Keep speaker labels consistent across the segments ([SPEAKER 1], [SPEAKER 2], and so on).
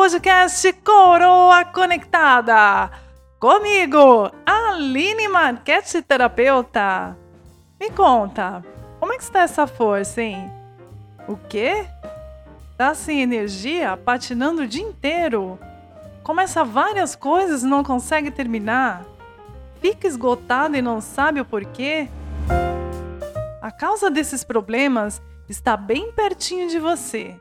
[SPEAKER 1] podcast Coroa Conectada. Comigo, Aline Marquete, terapeuta. Me conta, como é que está essa força, hein? O quê? Tá sem energia, patinando o dia inteiro? Começa várias coisas e não consegue terminar? Fica esgotado e não sabe o porquê? A causa desses problemas está bem pertinho de você.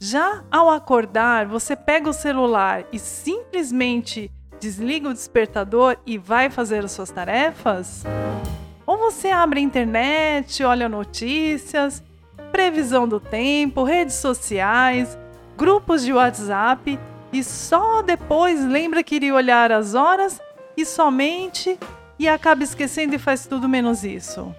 [SPEAKER 1] Já ao acordar, você pega o celular e simplesmente desliga o despertador e vai fazer as suas tarefas? Ou você abre a internet, olha notícias, previsão do tempo, redes sociais, grupos de WhatsApp e só depois lembra que iria olhar as horas e somente e acaba esquecendo e faz tudo menos isso?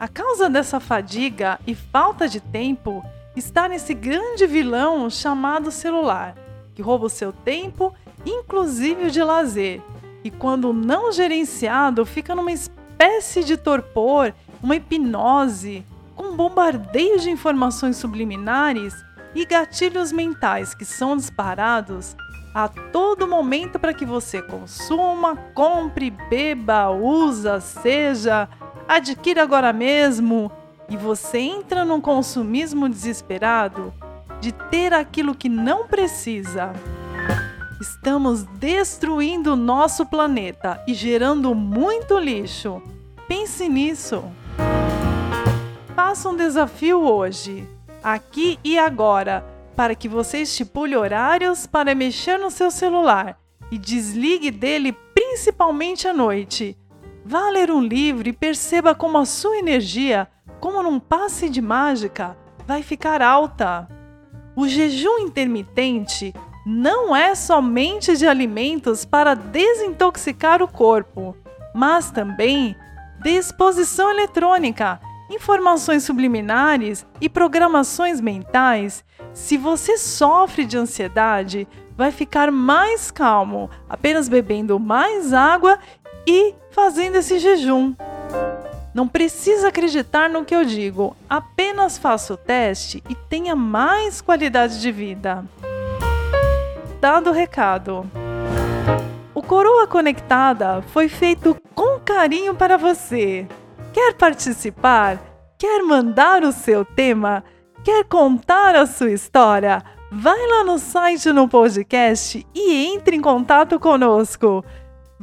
[SPEAKER 1] A causa dessa fadiga e falta de tempo está nesse grande vilão chamado celular, que rouba o seu tempo, inclusive o de lazer, e quando não gerenciado, fica numa espécie de torpor, uma hipnose, com um bombardeio de informações subliminares e gatilhos mentais que são disparados a todo momento para que você consuma, compre, beba, usa, seja adquira agora mesmo e você entra num consumismo desesperado de ter aquilo que não precisa. Estamos destruindo nosso planeta e gerando muito lixo. Pense nisso. Faça um desafio hoje, aqui e agora, para que você estipule horários para mexer no seu celular e desligue dele principalmente à noite Vá ler um livro e perceba como a sua energia, como num passe de mágica, vai ficar alta. O jejum intermitente não é somente de alimentos para desintoxicar o corpo, mas também de exposição eletrônica, informações subliminares e programações mentais. Se você sofre de ansiedade, vai ficar mais calmo, apenas bebendo mais água e fazendo esse jejum. Não precisa acreditar no que eu digo, apenas faça o teste e tenha mais qualidade de vida. Dado o recado. O Coroa Conectada foi feito com carinho para você. Quer participar? Quer mandar o seu tema? Quer contar a sua história? Vai lá no site no podcast e entre em contato conosco.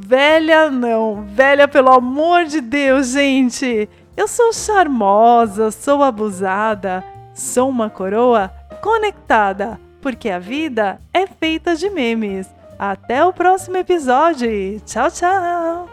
[SPEAKER 1] Velha não, velha pelo amor de Deus, gente. Eu sou charmosa, sou abusada, sou uma coroa conectada, porque a vida é feita de memes. Até o próximo episódio. Tchau, tchau.